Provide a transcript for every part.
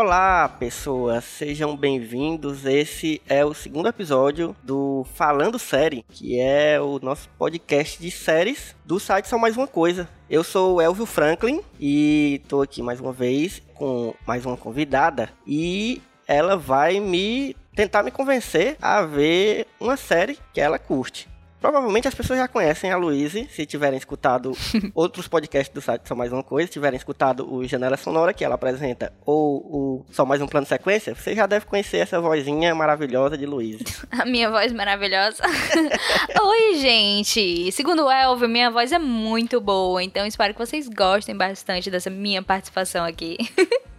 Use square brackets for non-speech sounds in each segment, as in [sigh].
Olá, pessoas, sejam bem-vindos. Esse é o segundo episódio do Falando Série, que é o nosso podcast de séries do site Só Mais Uma Coisa. Eu sou o Elvio Franklin e tô aqui mais uma vez com mais uma convidada e ela vai me tentar me convencer a ver uma série que ela curte. Provavelmente as pessoas já conhecem a Luíse, se tiverem escutado [laughs] outros podcasts do site Só Mais Uma Coisa, tiverem escutado o Janela Sonora, que ela apresenta, ou o Só Mais Um Plano Sequência, você já deve conhecer essa vozinha maravilhosa de Luíse. [laughs] A minha voz maravilhosa. [laughs] Oi, gente! Segundo o Elvio, minha voz é muito boa, então espero que vocês gostem bastante dessa minha participação aqui.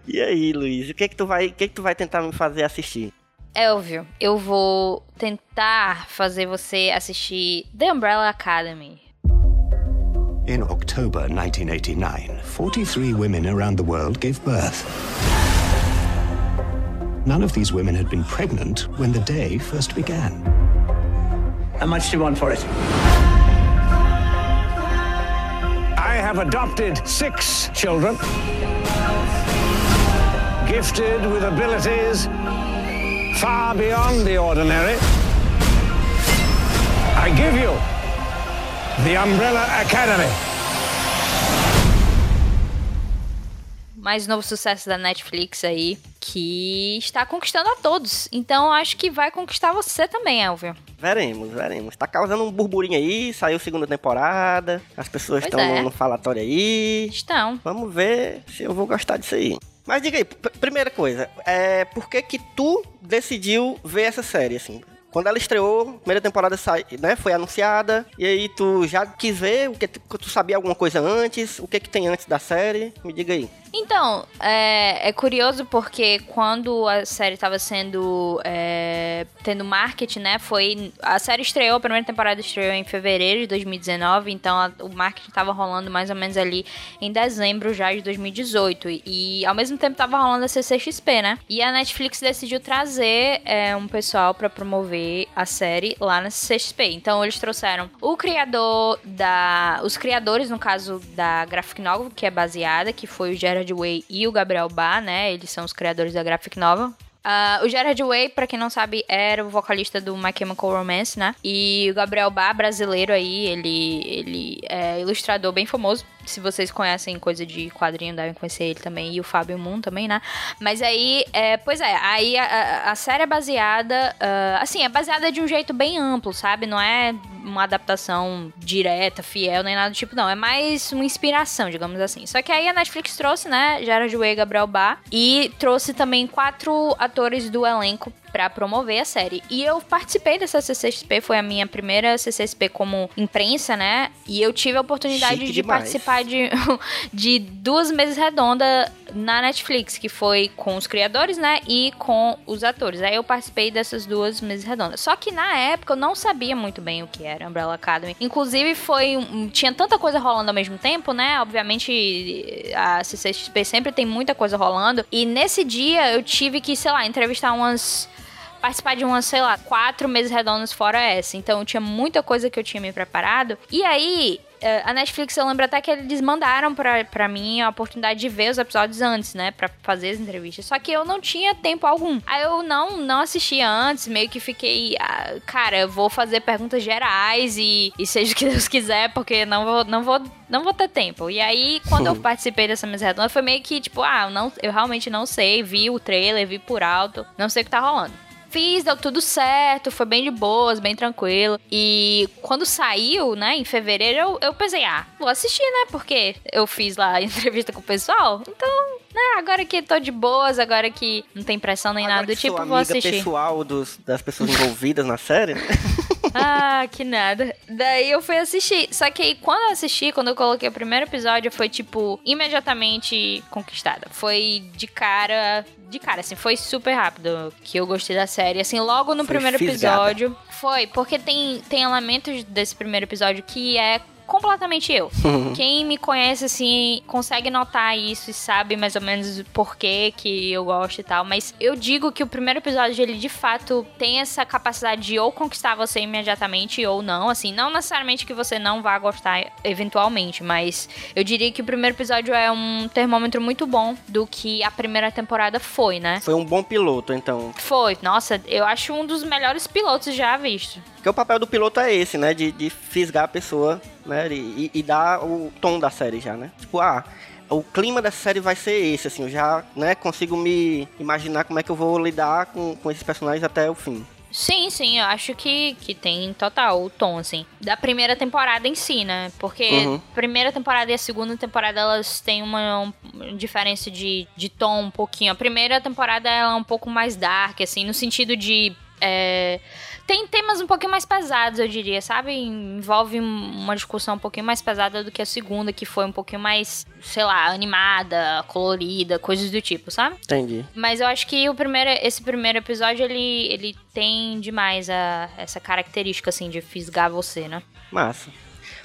E aí, Luiz, o que é que tu vai, o que é que tu vai tentar me fazer assistir? Elvio, eu vou tentar fazer você assistir The Umbrella Academy. In October 1989, 43 women around the world gave birth. None of these women had been pregnant when the day first began. How much do you want for it? I have adopted six children, gifted with abilities far beyond the ordinary. I give you the Umbrella Academy. Mais novo sucesso da Netflix aí, que está conquistando a todos. Então acho que vai conquistar você também, Elvio. Veremos, veremos. Tá causando um burburinho aí, saiu segunda temporada, as pessoas Pois estão é. no, no falatório aí. Estão. Vamos ver se eu vou gostar disso aí. Mas diga aí, primeira coisa, é, por que que tu decidiu ver essa série, assim? Quando ela estreou, primeira temporada sai, né, foi anunciada, e aí tu já quis ver, o que tu, tu sabia alguma coisa antes, o que que tem antes da série? Me diga aí. Então, é, é curioso porque quando a série estava sendo. é, tendo marketing, né? Foi. A série estreou, a primeira temporada estreou em fevereiro de 2019, então a- o marketing estava rolando mais ou menos ali em dezembro já de 2018. E, ao mesmo tempo tava rolando a CCXP, né? E a Netflix decidiu trazer é, um pessoal para promover a série lá na CCXP. Então eles trouxeram o criador da. Os criadores, no caso, da Graphic Novel, que é baseada, que foi o Gerard Way e o Gabriel Bá, né? Eles são os criadores da Graphic Novel. Ah, o Gerard Way, pra quem não sabe, era o vocalista do My Chemical Romance, né? E o Gabriel Bá, brasileiro aí, ele, ele é ilustrador bem famoso. Se vocês conhecem coisa de quadrinho, devem conhecer ele também. E o Fábio Moon também, né? Mas aí, é, pois é, aí a, a- série é baseada... ah, assim, é baseada de um jeito bem amplo, sabe? Não é uma adaptação direta, fiel, nem nada do tipo, não. É mais uma inspiração, digamos assim. Só que aí a Netflix trouxe, né, Gerard Way Gabriel Bá, e trouxe também quatro atores do elenco pra promover a série. E eu participei dessa CCXP, foi a minha primeira CCXP como imprensa, né? E eu tive a oportunidade Chique de demais. participar de, [laughs] de duas mesas redondas na Netflix, que foi com os criadores, né? E com os atores. Aí eu participei dessas duas mesas redondas. Só que na época eu não sabia muito bem o que era Umbrella Academy. Inclusive foi um- tinha tanta coisa rolando ao mesmo tempo, né? Obviamente a CCXP sempre tem muita coisa rolando. E nesse dia eu tive que, sei lá, entrevistar umas participar de umas, sei lá, quatro meses redondas fora essa. Então tinha muita coisa que eu tinha me preparado. E aí, eh, a Netflix, eu lembro até que eles mandaram pra, pra mim a oportunidade de ver os episódios antes, né? Pra fazer as entrevistas. Só que eu não tinha tempo algum. Aí eu não, não assistia antes, meio que fiquei, ah, cara, eu vou fazer perguntas gerais e, e seja o que Deus quiser, porque não vou, não vou, não vou ter tempo. E aí, quando eu [laughs] participei dessa mesa redonda, foi meio que tipo, ah, eu, não, eu realmente não sei, vi o trailer, vi por alto, não sei o que tá rolando. Fiz, deu tudo certo, foi bem de boas, bem tranquilo. E quando saiu, né, em fevereiro, eu, eu pensei, ah, vou assistir, né? Porque eu fiz lá a [laughs] entrevista com o pessoal. Então, né, agora que tô de boas, agora que não tem pressão nem Agora nada do tipo, vou amiga assistir. pessoal dos, das pessoas envolvidas na série, né? [laughs] Ah, que nada. Daí eu fui assistir. Só que aí, quando eu assisti, quando eu coloquei o primeiro episódio, foi, tipo, imediatamente conquistada. Foi de cara. De cara, assim, foi super rápido que eu gostei da série. Assim, logo no Foi primeiro fisgada. episódio. Foi, porque tem, tem elementos desse primeiro episódio que é completamente eu. Quem me conhece, assim, consegue notar isso e sabe mais ou menos por que que eu gosto e tal. Mas eu digo que o primeiro episódio, ele de fato tem essa capacidade de ou conquistar você imediatamente ou não. Assim, não necessariamente que você não vá gostar eventualmente, mas eu diria que o primeiro episódio é um termômetro muito bom do que a primeira temporada foi, né? Foi um bom piloto, então. Foi, nossa, eu acho um dos melhores pilotos já visto. Porque o papel do piloto é esse, né? De, de fisgar a pessoa, né? E, e dar o tom da série já, né? Tipo, ah, o clima da série vai ser esse, assim, eu já, né, consigo me imaginar como é que eu vou lidar com, com esses personagens até o fim. Sim, sim, eu acho que, que tem total o tom, assim. Da primeira temporada em si, né? Porque Uhum. a primeira temporada e a segunda temporada, elas têm uma, um- diferença de, de tom um pouquinho. A primeira temporada ela é um pouco mais dark, assim, no sentido de. é, tem temas um pouquinho mais pesados, eu diria, sabe? Envolve uma discussão um pouquinho mais pesada do que a segunda, que foi um pouquinho mais, sei lá, animada, colorida, coisas do tipo, sabe? Entendi. Mas eu acho que o primeiro, esse primeiro episódio, ele, ele tem demais a, essa característica, assim, de fisgar você, né? Massa.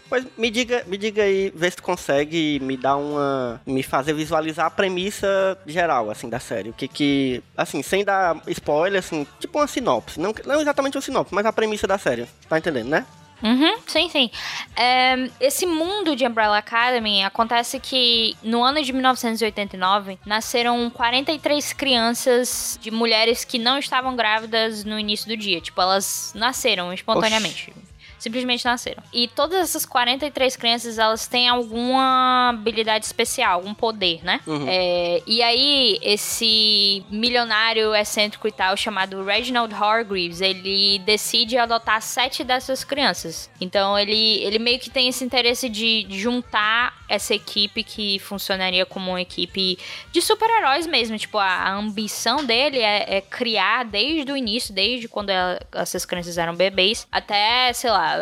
Pois me diga, me diga aí, vê se tu consegue me dar uma. me fazer visualizar a premissa geral, assim, da série. O que que. Assim, sem dar spoiler, assim, tipo uma sinopse. Não, não exatamente uma sinopse, mas a premissa da série. Tá entendendo, né? Uhum, sim, sim. É, esse mundo de Umbrella Academy acontece que no ano de 1989 nasceram 43 crianças de mulheres que não estavam grávidas no início do dia. Tipo, elas nasceram espontaneamente. Simplesmente nasceram. E todas essas 43 crianças, elas têm alguma habilidade especial, algum poder, né? É, e aí, esse milionário excêntrico e tal, chamado Reginald Hargreaves, ele decide adotar sete dessas crianças. Então, ele, ele meio que tem esse interesse de juntar essa equipe que funcionaria como uma equipe de super-heróis mesmo. Tipo, a, a ambição dele é, é criar desde o início, desde quando ela- essas crianças eram bebês, até, sei lá,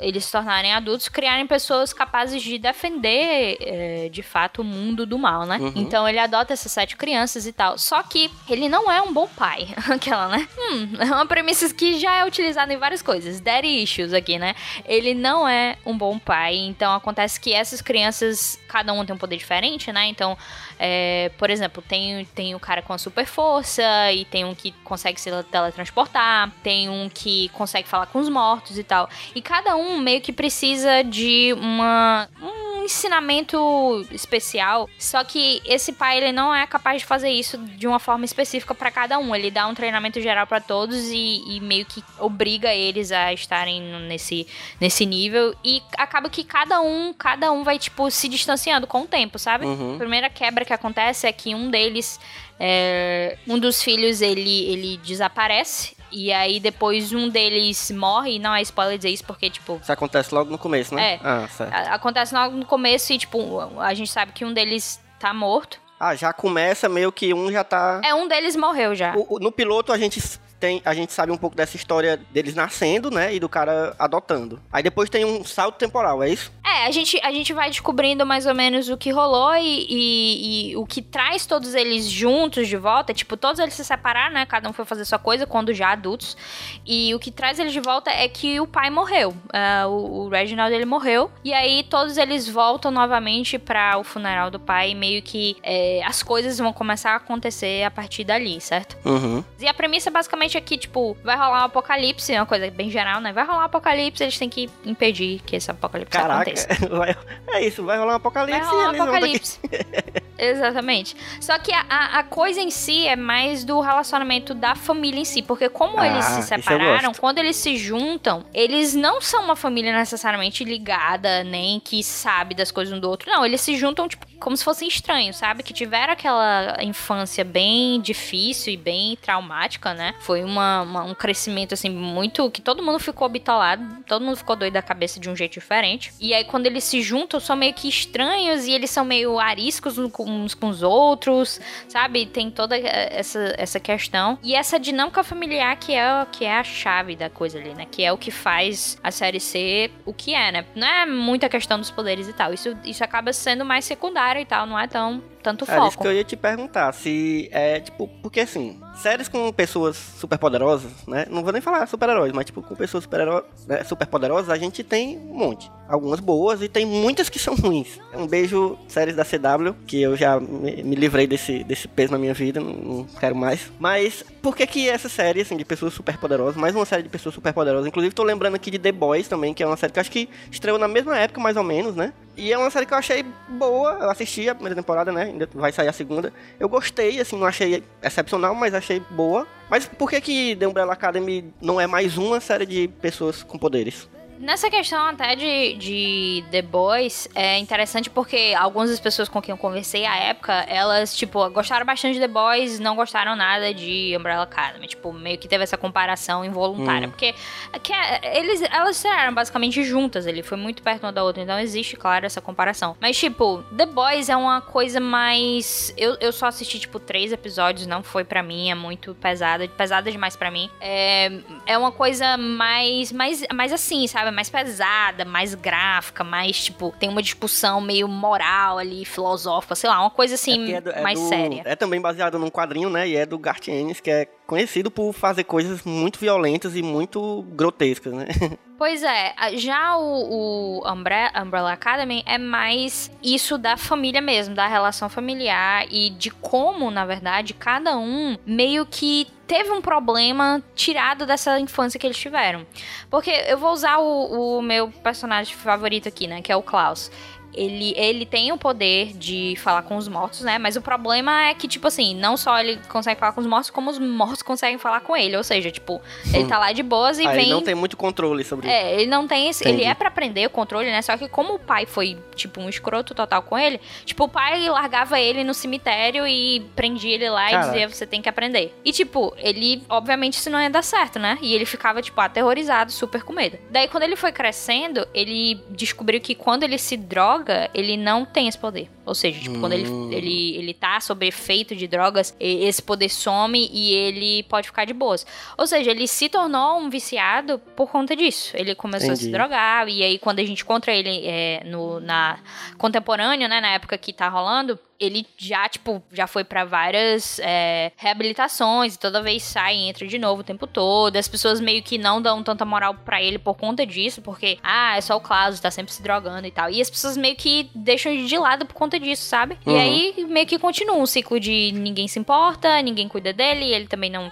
eles se tornarem adultos, criarem pessoas capazes de defender, é, de fato, o mundo do mal, né? Então ele adota essas sete crianças e tal. Só que ele não é um bom pai. [laughs] Aquela, né? Hum, é uma premissa que já é utilizada em várias coisas. Daddy issues aqui, né? Ele não é um bom pai. Então acontece que essas crianças, cada um tem um poder diferente, né? Então, é, por exemplo, tem, tem o cara com a super força e tem um que consegue se teletransportar, tem um que consegue falar com os mortos e tal. E cada um meio que precisa de uma um ensinamento especial. Só que esse pai ele não é capaz de fazer isso de uma forma específica pra cada um. Ele dá um treinamento geral pra todos e, e meio que obriga eles a estarem nesse nesse nível e acaba que cada um cada um vai tipo se distanciando com o tempo, sabe? Uhum. A primeira quebra que acontece é que um deles é, um dos filhos ele, ele desaparece. E aí depois um deles morre, e não é spoiler dizer isso, porque, tipo, Isso acontece logo no começo, né? É. Ah, acontece logo no começo e, tipo, a gente sabe que um deles tá morto. Ah, já começa meio que um já tá. É, um deles morreu já. O- no piloto a gente tem, a gente sabe um pouco dessa história deles nascendo, né? E do cara adotando. Aí depois tem um salto temporal, é isso? É, a gente, a gente vai descobrindo mais ou menos o que rolou e, e- e o que traz todos eles juntos de volta. Tipo, todos eles se separaram, né? Cada um foi fazer sua coisa quando já adultos. E o que traz eles de volta é que o pai morreu. Ah, o, o Reginald, ele morreu. E aí todos eles voltam novamente para o funeral do pai. E meio que é, as coisas vão começar a acontecer a partir dali, certo? Uhum. E a premissa basicamente é que, tipo, vai rolar um apocalipse, é uma coisa bem geral, né? Vai rolar um apocalipse, eles têm que impedir que esse apocalipse Caraca, aconteça. [laughs] vai- é isso, vai rolar um apocalipse Vai rolar um que- apocalipse. [laughs] Exatamente. Só que a, a- coisa em si é mais do relacionamento da família em si. Porque como Ah, eles se separaram, quando eles se juntam, eles não são uma família necessariamente ligada, nem que sabe das coisas um do outro. Não, eles se juntam, tipo, como se fossem estranhos, sabe? Que tiveram aquela infância bem difícil e bem traumática, né? Foi uma, uma- um crescimento, assim, muito... Que todo mundo ficou bitolado, todo mundo ficou doido da cabeça de um jeito diferente. E aí, quando eles se juntam, são meio que estranhos e eles são meio ariscos uns com- os outros, sabe? Tem toda essa, essa questão. E essa dinâmica familiar que é, que é a chave da coisa ali, né? Que é o que faz a série ser o que é, né? Não é muita questão dos poderes e tal. Isso, isso acaba sendo mais secundário e tal, não é tão tanto É isso foco. que eu ia te perguntar, se é, tipo, porque assim, séries com pessoas superpoderosas, né? Não vou nem falar super-heróis, mas tipo, com pessoas super né, superpoderosas, a gente tem um monte. Algumas boas e tem muitas que são ruins. Um beijo, séries da CW, que eu já me, me livrei desse, desse peso na minha vida, não, não quero mais. Mas por que que essa série, assim, de pessoas superpoderosas, mais uma série de pessoas superpoderosas, inclusive tô lembrando aqui de The Boys também, que é uma série que acho que estreou na mesma época, mais ou menos, né? E é uma série que eu achei boa, eu assisti a primeira temporada, né? Ainda vai sair a segunda. Eu gostei, assim, não achei excepcional, mas achei boa. Mas por que que The Umbrella Academy não é mais uma série de pessoas com poderes? Nessa questão até de, de The Boys, é interessante porque algumas das pessoas com quem eu conversei à época, elas, tipo, gostaram bastante de The Boys, não gostaram nada de Umbrella Academy. Tipo, meio que teve essa comparação involuntária. Porque que é- eles, elas eram basicamente juntas, ele foi muito perto uma da outra, então existe, claro, essa comparação. Mas, tipo, The Boys é uma coisa mais... Eu, eu só assisti, tipo, três episódios, não foi pra mim, é muito pesada, pesada demais pra mim. É, é uma coisa mais, mais, mais assim, sabe? Mais pesada, mais gráfica, mais, tipo, tem uma discussão meio moral ali, filosófica, sei lá, uma coisa assim, porque é do- é mais do- séria. É também baseado num quadrinho, né? E é do Garth Ennis, que é conhecido por fazer coisas muito violentas e muito grotescas, né? [laughs] Pois é, já o, o Umbre- Umbrella Academy é mais isso da família mesmo, da relação familiar e de como, na verdade, cada um meio que teve um problema tirado dessa infância que eles tiveram. Porque eu vou usar o, o meu personagem favorito aqui, né, que é o Klaus. Ele, ele tem o poder de falar com os mortos, né? Mas o problema é que, tipo assim, não só ele consegue falar com os mortos, como os mortos conseguem falar com ele. Ou seja, tipo, ele tá lá de boas e Aí vem. não tem muito controle sobre isso. É, ele não tem esse. Entendi. Ele é pra aprender o controle, né? Só que como o pai foi, tipo, um escroto total com ele, tipo, o pai largava ele no cemitério e prendia ele lá Caraca. e dizia, você tem que aprender. E, tipo, ele, obviamente, isso não ia dar certo, né? E ele ficava, tipo, aterrorizado, super com medo. Daí, quando ele foi crescendo, ele descobriu que quando ele se droga, ele não tem esse poder. Ou seja, tipo, quando ele, Hum. ele, ele tá sob efeito de drogas, esse poder some e ele pode ficar de boas. Ou seja, ele se tornou um viciado por conta disso. Ele começou a se Entendi. drogar, e aí quando a gente encontra ele é, no, na contemporâneo, né, na época que tá rolando, ele já, tipo, já foi pra várias é, reabilitações, e toda vez sai e entra de novo o tempo todo. As pessoas meio que não dão tanta moral pra ele por conta disso, porque, ah, é só o Klaus, tá sempre se drogando e tal. E as pessoas meio que deixam de lado por conta disso, sabe? E Uhum. aí meio que continua um ciclo de ninguém se importa, ninguém cuida dele, ele também não.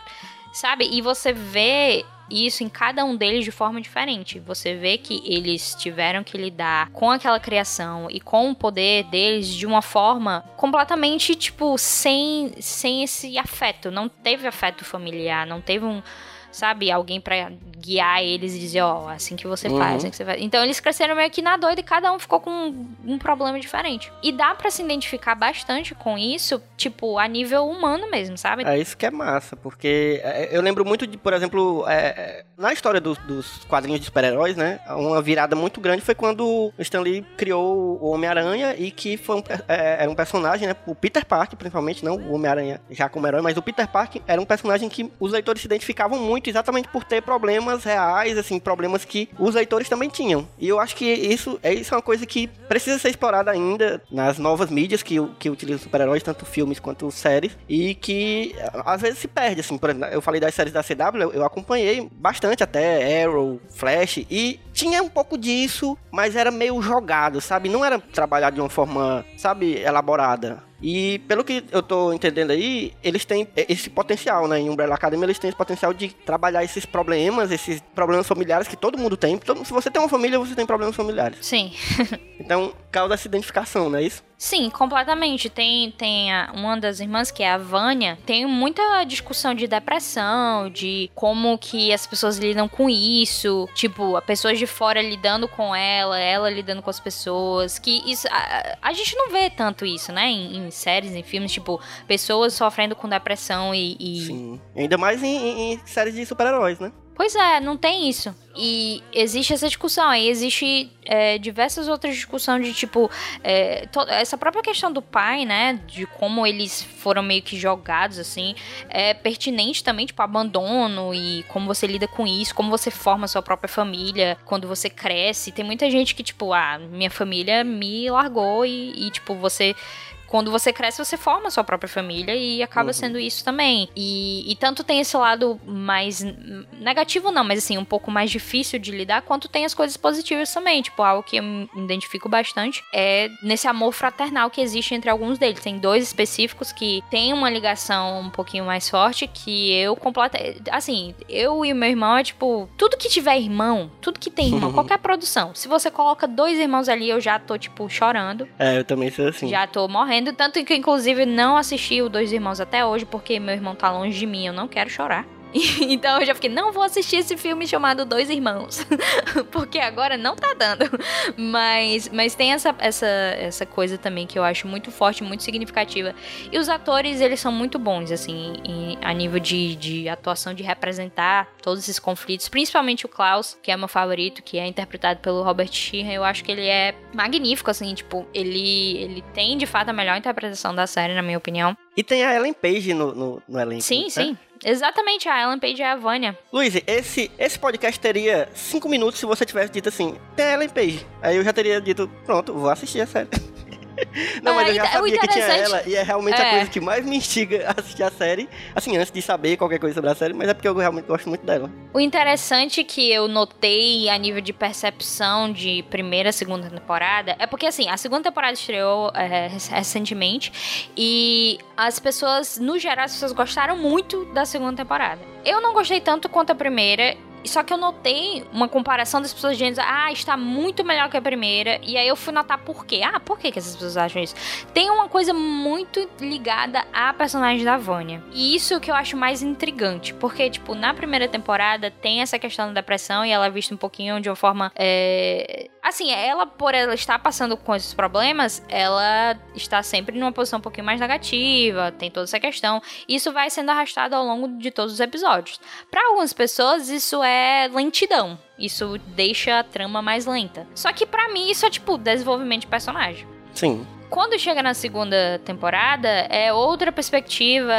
Sabe? E você vê isso em cada um deles de forma diferente. Você vê que eles tiveram que lidar com aquela criação e com o poder deles de uma forma completamente, tipo, sem, sem esse afeto. Não teve afeto familiar, não teve um. Sabe, alguém pra guiar eles e dizer, ó, assim que você Uhum. faz, assim que você faz. Então eles cresceram meio que na doida e cada um ficou com um, um problema diferente. E dá pra se identificar bastante com isso, tipo, a nível humano mesmo, sabe? É isso que é massa, porque é, eu lembro muito de, por exemplo, é, é, na história dos, dos quadrinhos de super-heróis, né? Uma virada muito grande foi quando o Stan Lee criou o Homem-Aranha e que foi um, é, era um personagem, né? O Peter Parker, principalmente, não o Homem-Aranha já como herói, mas o Peter Parker era um personagem que os leitores se identificavam muito exatamente por ter problemas reais, assim, problemas que os leitores também tinham. E eu acho que isso é, isso é uma coisa que precisa ser explorada ainda nas novas mídias que, que utilizam super-heróis, tanto filmes quanto séries, e que às vezes se perde, assim, por exemplo, eu falei das séries da CW, eu, eu acompanhei bastante até Arrow, Flash, e tinha um pouco disso, mas era meio jogado, sabe? Não era trabalhado de uma forma, sabe, elaborada. E pelo que eu tô entendendo aí, eles têm esse potencial, né? Em Umbrella Academy eles têm esse potencial de trabalhar esses problemas, esses problemas familiares que todo mundo tem. Todo- se você tem uma família, você tem problemas familiares. Sim. [laughs] Então, causa essa identificação, não é isso? Sim, completamente. Tem, tem a- uma das irmãs, que é a Vânia, tem muita discussão de depressão, de como que as pessoas lidam com isso. Tipo, a pessoas de fora lidando com ela, ela lidando com as pessoas. Que isso. A, a gente não vê tanto isso, né? Em, em séries, em filmes, tipo, pessoas sofrendo com depressão e. e- Sim. Ainda mais em, em- em séries de super-heróis, né? Pois é, não tem isso. E existe essa discussão. Aí existe é, diversas outras discussões de tipo. é, essa própria questão do pai, né? De como eles foram meio que jogados, assim. É pertinente também, tipo, abandono e como você lida com isso, como você forma sua própria família quando você cresce. Tem muita gente que, tipo, ah, minha família me largou e, e, tipo, você quando você cresce, você forma a sua própria família e acaba uhum. sendo isso também. E, e tanto tem esse lado mais negativo, não, mas assim, um pouco mais difícil de lidar, quanto tem as coisas positivas também. Tipo, algo que eu me identifico bastante é nesse amor fraternal que existe entre alguns deles. Tem dois específicos que tem uma ligação um pouquinho mais forte que eu completa. Assim, eu e o meu irmão é tipo, tudo que tiver irmão, tudo que tem irmão, [laughs] qualquer produção. Se você coloca dois irmãos ali, eu já tô, tipo, chorando. É, eu também sou assim. Já tô morrendo. Tanto que, inclusive, não assisti o Dois Irmãos até hoje, porque meu irmão tá longe de mim, eu não quero chorar. [laughs] Então eu já fiquei, não vou assistir esse filme chamado Dois Irmãos. [laughs] Porque agora não tá dando. Mas, mas tem essa, essa, essa coisa também que eu acho muito forte, muito significativa. E os atores, eles são muito bons, assim, em, a nível de, de atuação, de representar todos esses conflitos. Principalmente o Klaus, que é meu favorito, que é interpretado pelo Robert Sheehan. Eu acho que ele é magnífico, assim, tipo, ele, ele tem de fato a melhor interpretação da série, na minha opinião. E tem a Ellen Page no, no, no elenco. Sim, né? sim. Exatamente, a Ellen Page é a Vânia. Luiz, esse, esse podcast teria cinco minutos se você tivesse dito assim, tem a Ellen Page. Aí eu já teria dito, pronto, vou assistir a série. [laughs] [laughs] Não, mas é, eu já sabia que tinha ela, e é realmente é. a coisa que mais me instiga a assistir a série, assim, antes de saber qualquer coisa sobre a série, mas é porque eu realmente gosto muito dela. O interessante que eu notei a nível de percepção de primeira, segunda temporada, é porque, assim, a segunda temporada estreou é, recentemente, e as pessoas, no geral, as pessoas gostaram muito da segunda temporada. Eu não gostei tanto quanto a primeira, só que eu notei uma comparação das pessoas dizendo, ah, está muito melhor que a primeira. E aí eu fui notar por quê. Ah, por que, que essas pessoas acham isso? Tem uma coisa muito ligada à personagem da Vânia. E isso que eu acho mais intrigante. Porque, tipo, na primeira temporada tem essa questão da depressão e ela é vista um pouquinho de uma forma. É... Assim, ela, por ela estar passando com esses problemas, ela está sempre numa posição um pouquinho mais negativa, tem toda essa questão. Isso vai sendo arrastado ao longo de todos os episódios. Para algumas pessoas, isso é é lentidão. Isso deixa a trama mais lenta. Só que para mim isso é tipo desenvolvimento de personagem. Sim. Quando chega na segunda temporada, é outra perspectiva.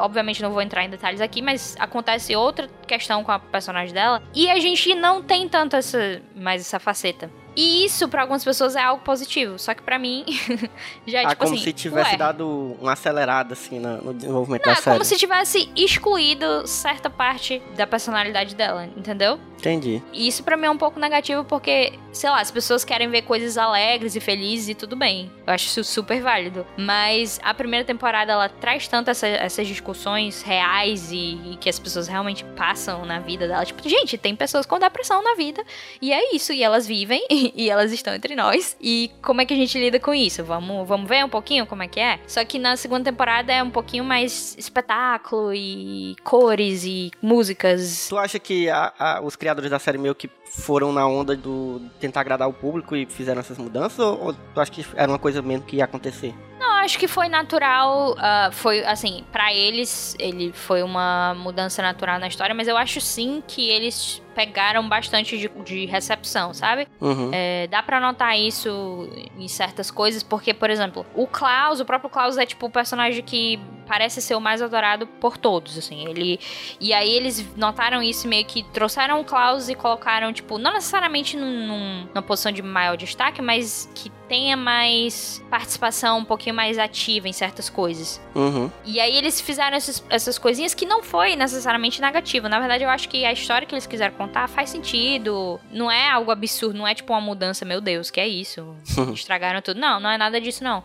Obviamente não vou entrar em detalhes aqui, mas acontece outra questão com a personagem dela. E a gente não tem tanto essa, mais essa faceta. E isso, para algumas pessoas, é algo positivo. Só que para mim, [laughs] já é ah, tipo como assim. se tivesse ué. dado uma acelerada, assim, no, desenvolvimento Não, da é série. como se tivesse excluído certa parte da personalidade dela, entendeu? Entendi. E isso para mim é um pouco negativo porque, sei lá, as pessoas querem ver coisas alegres e felizes e tudo bem. Eu acho isso super válido. Mas a primeira temporada, ela traz tanto essa, essas discussões reais e, e que as pessoas realmente passam na vida dela. Tipo, gente, tem pessoas com depressão na vida e é isso. E elas vivem [laughs] e elas estão entre nós. E como é que a gente lida com isso? Vamos, vamos ver um pouquinho como é que é? Só que na segunda temporada é um pouquinho mais espetáculo e cores e músicas. Tu acha que a, a, os criadores da série meio que foram na onda do tentar agradar o público e fizeram essas mudanças? Ou, ou tu acha que era uma coisa mesmo que ia acontecer? Não, acho que foi natural. Uh, foi assim, para eles, ele foi uma mudança natural na história, mas eu acho sim que eles pegaram bastante de, de recepção, sabe? Uhum. É, dá para notar isso em certas coisas, porque, por exemplo, o Klaus, o próprio Klaus é tipo o personagem que parece ser o mais adorado por todos, assim. Ele e aí eles notaram isso meio que trouxeram o Klaus e colocaram tipo não necessariamente num, numa posição de maior destaque, mas que tenha mais participação um pouquinho mais ativa em certas coisas. Uhum. E aí eles fizeram essas, essas coisinhas que não foi necessariamente negativo. Na verdade, eu acho que a história que eles quiseram contar faz sentido. Não é algo absurdo, não é tipo uma mudança, meu Deus, que é isso? [laughs] Estragaram tudo. Não, não é nada disso, não.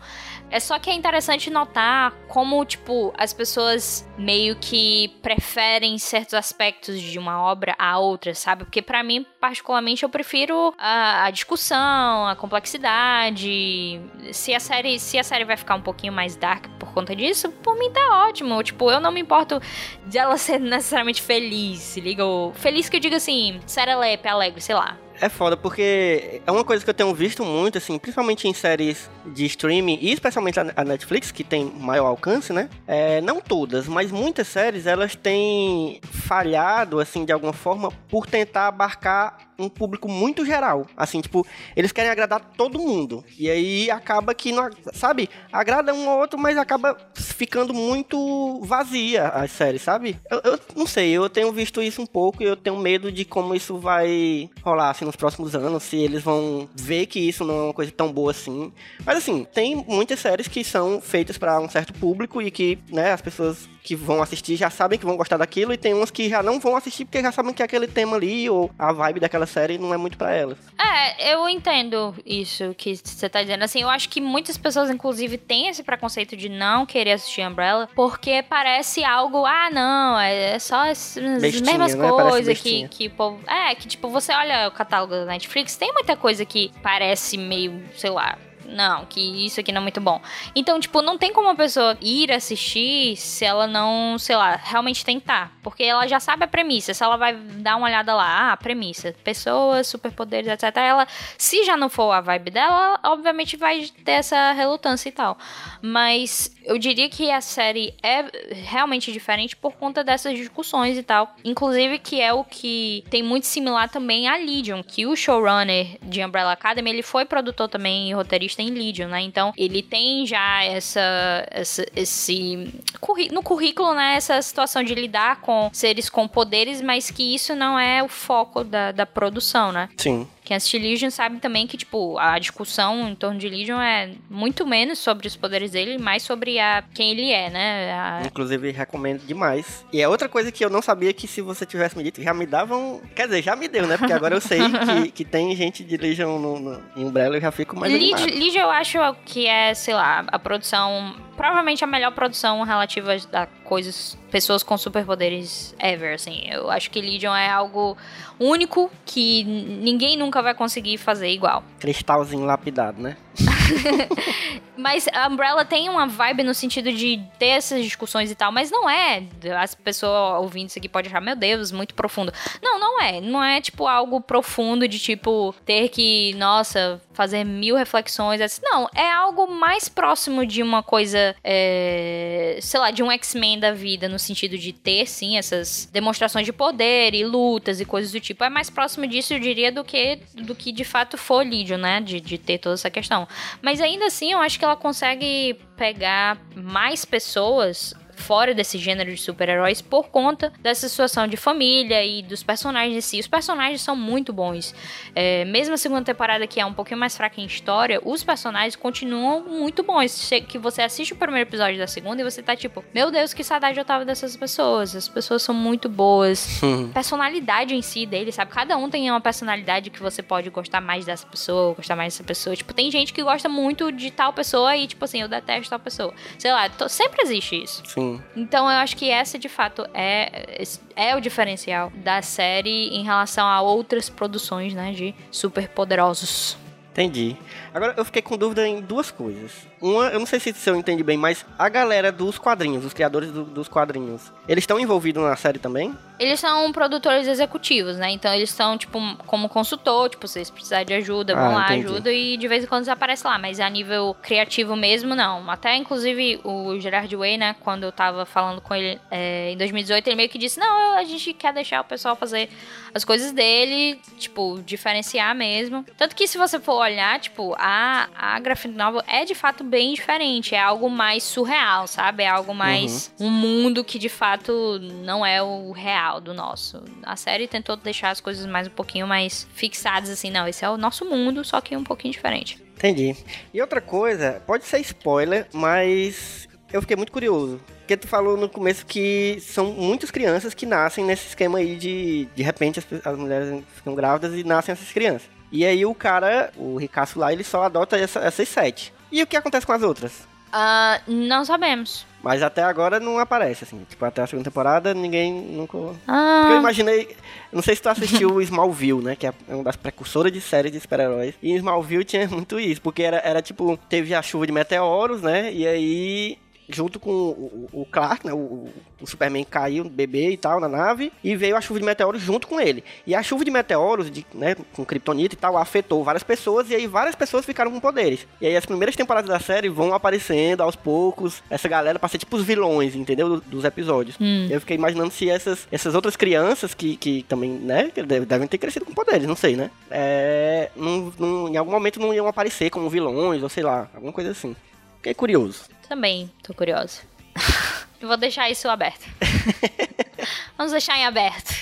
É só que é interessante notar como, tipo, as pessoas meio que preferem certos aspectos de uma obra a outra, sabe? Porque para mim, particularmente, eu prefiro a, a discussão, a complexidade se a série, se a série vai ficar um pouquinho mais dark por conta disso, por mim tá ótimo. Tipo, eu não me importo de ela [laughs] ser necessariamente feliz, se liga? Ou feliz que eu digo assim, serelepe, alegre, sei lá. É foda, porque é uma coisa que eu tenho visto muito, assim, principalmente em séries de streaming, e especialmente a Netflix, que tem maior alcance, né? É, não todas, mas muitas séries, elas têm falhado, assim, de alguma forma, por tentar abarcar um público muito geral. Assim, tipo, eles querem agradar todo mundo. E aí acaba que, não, sabe, agrada um ou outro, mas acaba ficando muito vazia as séries, sabe? Eu, eu não sei, eu tenho visto isso um pouco e eu tenho medo de como isso vai rolar, assim, nos próximos anos, se eles vão ver que isso não é uma coisa tão boa assim. Mas assim, tem muitas séries que são feitas para um certo público e que, né, as pessoas que vão assistir já sabem que vão gostar daquilo e tem umas que já não vão assistir porque já sabem que aquele tema ali ou a vibe daquela série não é muito para elas. É, eu entendo isso que você tá dizendo. Assim, eu acho que muitas pessoas, inclusive, têm esse preconceito de não querer assistir Umbrella porque parece algo, ah, não, é só as, Bestinha, mesmas né? Coisas que, que o povo. É, que tipo, você olha o catálogo da Netflix, tem muita coisa que parece meio, sei lá. Não, que isso aqui não é muito bom. Então, tipo, não tem como a pessoa ir assistir se ela não, sei lá, realmente tentar. Porque ela já sabe a premissa. Se ela vai dar uma olhada lá, ah, premissa, pessoas, superpoderes, etc. Ela, se já não for a vibe dela, ela, obviamente vai ter essa relutância e tal. Mas eu diria que a série é realmente diferente por conta dessas discussões e tal. Inclusive, que é o que tem muito similar também a Legion, que o showrunner de Umbrella Academy, ele foi produtor também e roteirista em Legion, né? Então, ele tem já essa, essa esse no currículo, né, essa situação de lidar com seres com poderes, mas que isso não é o foco da, da produção, né? Sim. Quem assiste Legion sabe também que, tipo, a discussão em torno de Legion é muito menos sobre os poderes dele, mais sobre a, quem ele é, né? A- Inclusive, recomendo demais. E é outra coisa que eu não sabia que se você tivesse me dito, já me davam. Quer dizer, já me deu, né? Porque agora eu sei [laughs] que, que tem gente de Legion no, no, em Umbrella eu já fico mais Legion, eu acho que é, sei lá, a produção. Provavelmente a melhor produção relativa a coisas. Pessoas com superpoderes ever, assim. Eu acho que Legion é algo único que ninguém nunca vai conseguir fazer igual. Cristalzinho lapidado, né? [laughs] [laughs] Mas a Umbrella tem uma vibe no sentido de ter essas discussões e tal, mas não é. As pessoas ouvindo isso aqui podem achar, meu Deus, muito profundo. Não, não é. Não é tipo algo profundo de tipo ter que, nossa, fazer mil reflexões. assim. Não, é algo mais próximo de uma coisa, é, sei lá, de um X-Men da vida, no sentido de ter, sim, essas demonstrações de poder e lutas e coisas do tipo. É mais próximo disso, eu diria, do que, do que de fato for Legion, né? De, de ter toda essa questão. Mas ainda assim, eu acho que ela consegue pegar mais pessoas fora desse gênero de super-heróis por conta dessa situação de família e dos personagens em si. Os personagens são muito bons. É, mesmo a segunda temporada, que é um pouquinho mais fraca em história, os personagens continuam muito bons. Que você assiste o primeiro episódio da segunda e você tá tipo, meu Deus, que saudade eu tava dessas pessoas. As pessoas são muito boas. [laughs] personalidade em si deles, sabe? Cada um tem uma personalidade que você pode gostar mais dessa pessoa, gostar mais dessa pessoa. Tipo, tem gente que gosta muito de tal pessoa e, tipo assim, eu detesto tal pessoa. Sei lá, to- sempre existe isso. Sim. Então eu acho que essa de fato é, é o diferencial da série em relação a outras produções, né, de super poderosos. Entendi. Agora eu fiquei com dúvida em duas coisas. Uma, eu não sei se, se eu entendi bem, mas a galera dos quadrinhos, os criadores do- dos quadrinhos, eles estão envolvidos na série também? Eles são produtores executivos, né? Então eles são, tipo, como consultor, tipo, se vocês precisarem de ajuda, vão Ah, lá, entendi. ajuda e de vez em quando eles aparecem lá. Mas a nível criativo mesmo, não. Até, inclusive, o Gerard Way, né? Quando eu tava falando com ele é, em 2018, ele meio que disse, não, a gente quer deixar o pessoal fazer as coisas dele, tipo, diferenciar mesmo. Tanto que se você for olhar, tipo, a, a graphic novel é de fato bem diferente. É algo mais surreal, sabe? É algo mais um mundo que de fato não é o real do nosso. A série tentou deixar as coisas mais um pouquinho mais fixadas, assim, não, esse é o nosso mundo, só que um pouquinho diferente. Entendi. E outra coisa, pode ser spoiler, mas eu fiquei muito curioso. Porque tu falou no começo que são muitas crianças que nascem nesse esquema aí de de repente as, as mulheres ficam grávidas e nascem essas crianças. E aí o cara, o ricaço lá, ele só adota essa- essas sete. E o que acontece com as outras? Ah, não sabemos. Mas até agora não aparece, assim. Tipo, até a segunda temporada ninguém nunca. Porque eu Ah, imaginei. Não sei se tu assistiu Smallville, né? Que é uma das precursoras de séries de super-heróis. E em Smallville tinha muito isso. Porque era, era tipo, teve a chuva de meteoros, né? E aí junto com o, o Clark, né? O, o Superman caiu, bebê e tal, na nave, e veio a chuva de meteoros junto com ele. E a chuva de meteoros, de, né, com kryptonita e tal, afetou várias pessoas, e aí várias pessoas ficaram com poderes. E aí as primeiras temporadas da série vão aparecendo aos poucos, essa galera pra ser tipo os vilões, entendeu? Dos episódios. Hum. Eu fiquei imaginando se essas, essas outras crianças que, que também, né, devem ter crescido com poderes, não sei, né? É, não- não- em algum momento não iam aparecer como vilões, ou sei lá, alguma coisa assim. Fiquei curioso. Também tô curiosa. [laughs] Vou deixar isso aberto. [laughs] Vamos deixar em aberto.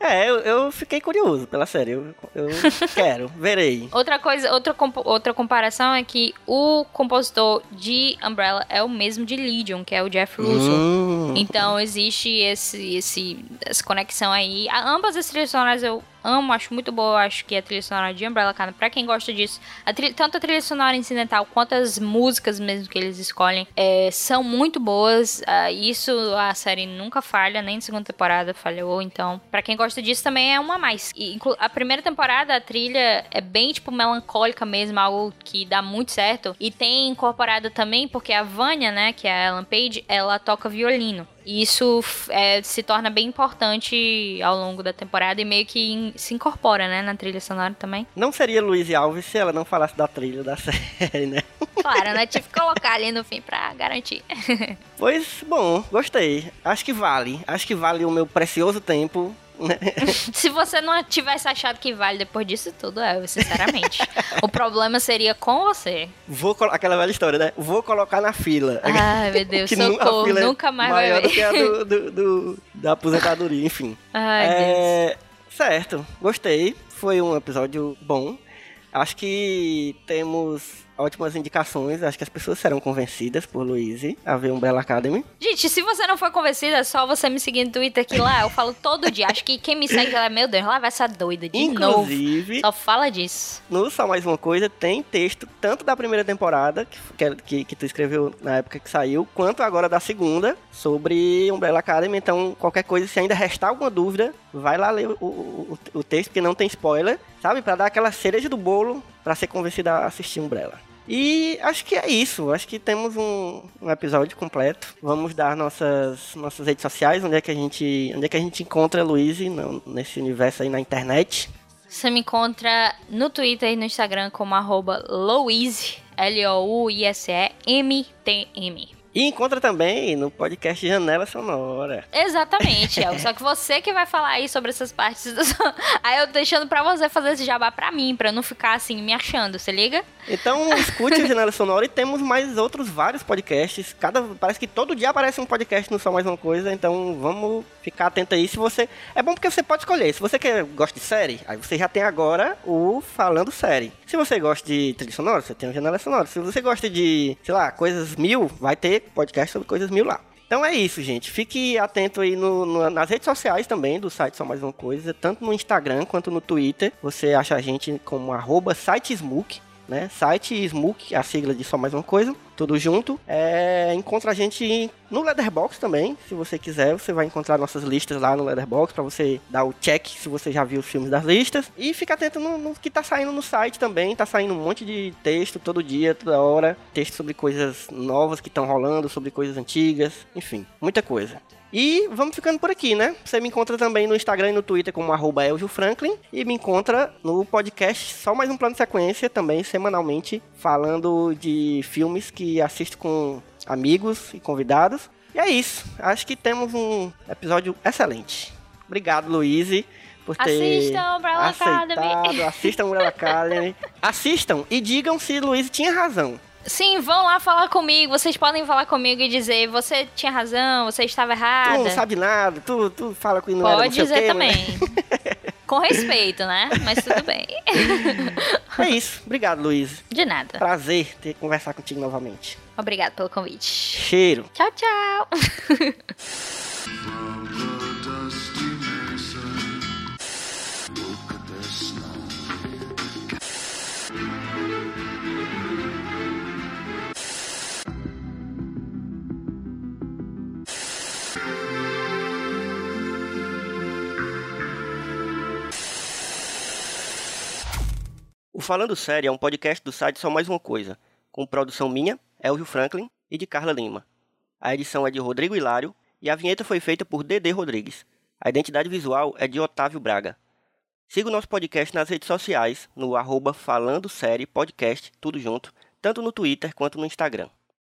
É, eu, eu fiquei curioso pela série. Eu, eu quero, verei. Outra coisa, outra, compo- outra comparação é que o compositor de Umbrella é o mesmo de Legion, que é o Jeff Russo. Hum, Então existe esse, esse, essa conexão aí. A- ambas as trilhas sonoras eu amo, acho muito boa. Acho que a trilha sonora de Umbrella Academy, pra quem gosta disso, a trilha- tanto a trilha sonora incidental quanto as músicas mesmo que eles escolhem é, são muito boas. Ah, isso a série nunca falha, nem segunda temporada falhou. Então, pra quem gosta disso também é uma a mais. E, a primeira temporada, a trilha é bem, tipo, melancólica mesmo, algo que dá muito certo. E tem incorporado também, porque a Vânia, né, que é a Ellen Page, ela toca violino. E isso é, se torna bem importante ao longo da temporada e meio que in- se incorpora, né, na trilha sonora também. Não seria Luiz Alves se ela não falasse da trilha da [laughs] série, né? Claro, né, tive que colocar ali no fim pra garantir. [laughs] Pois, bom, gostei. Acho que vale. Acho que vale o meu precioso tempo. [laughs] Se você não tivesse achado que vale depois disso tudo, é, sinceramente. o problema seria com você. Vou aquela velha história, né? Vou colocar na fila. Ai, meu [laughs] Deus, Que socorro, é nunca mais vai maior do ver. que a do, [laughs] do- do- da aposentadoria, enfim. Ai, Deus. É, certo, gostei. Foi um episódio bom. Acho que temos ótimas indicações. Acho que as pessoas serão convencidas por Luiz a ver Umbrella Academy. Gente, se você não for convencida, é só você me seguir no Twitter que lá eu falo todo dia. Acho que quem me segue lá, meu Deus, lá vai essa doida de novo. Inclusive, Só fala disso. no Só Mais Uma Coisa tem texto tanto da primeira temporada, que, que, que tu escreveu na época que saiu, quanto agora da segunda, sobre Umbrella Academy. Então, qualquer coisa, se ainda restar alguma dúvida, vai lá ler o, o, o- o texto, porque não tem spoiler, sabe? Pra dar aquela cereja do bolo pra ser convencida a assistir Umbrella. E acho que é isso. Acho que temos um, um episódio completo. Vamos dar nossas, nossas redes sociais, onde é que a gente, onde é que a gente encontra a Luiz nesse universo aí na internet. Você me encontra no Twitter e no Instagram como arroba Louise, L-O-U-I-S-E-M-T-M. E encontra também no podcast Janela Sonora. Exatamente, El. Só que você que vai falar aí sobre essas partes. Do... Aí eu deixando pra você fazer esse jabá pra mim, pra não ficar assim me achando, você liga? Então escute a Janela Sonora e temos mais outros vários podcasts. Cada parece que todo dia aparece um podcast no Só Mais Uma Coisa, então vamos ficar atento aí. Se você é bom porque você pode escolher. Se você quer gosta de série, aí você já tem agora o falando série. Se você gosta de trilha sonora, você tem o Janela Sonora. Se você gosta de, sei lá, coisas mil, vai ter podcast sobre coisas mil lá. Então é isso, gente. Fique atento aí no- no- nas redes sociais também do site Só Mais Uma Coisa, tanto no Instagram quanto no Twitter. Você acha a gente como arroba sitesmook, né? Site Smook, a sigla de Só Mais Uma Coisa, tudo junto. É, encontra a gente no Leatherbox também, se você quiser. Você vai encontrar nossas listas lá no Leatherbox para você dar o check se você já viu os filmes das listas. E fica atento no, no que tá saindo no site também. Tá saindo um monte de texto todo dia, toda hora. Texto sobre coisas novas que estão rolando, sobre coisas antigas, enfim, muita coisa. E vamos ficando por aqui, né? Você me encontra também no Instagram e no Twitter como arroba Franklin. E me encontra no podcast Só Mais Um Plano de Sequência, também semanalmente, falando de filmes que assisto com amigos e convidados. E é isso. Acho que temos um episódio excelente. Obrigado, Luiz, por ter Assistam Umbrella Academy. aceitado. Assistam Umbrella Academy. [laughs] Assistam e digam se Luiz tinha razão. Sim, vão lá falar comigo. Vocês podem falar comigo e dizer: você tinha razão, você estava Tu errada. não sabe nada, tu, tu fala que não era Pode não dizer quê, também. né? [laughs] Com respeito, né? Mas tudo bem. [laughs] É isso. Obrigado, Luiz. De nada. Prazer ter conversar contigo novamente. Obrigado pelo convite. Cheiro. Tchau, tchau. [laughs] Falando Sério é um podcast do site Só Mais Uma Coisa, com produção minha, Elvio Franklin, e de Carla Lima. A edição é de Rodrigo Hilário e a vinheta foi feita por Dedê Rodrigues. A identidade visual é de Otávio Braga. Siga o nosso podcast nas redes sociais, no arroba Falando Série Podcast, tudo junto, tanto no Twitter quanto no Instagram.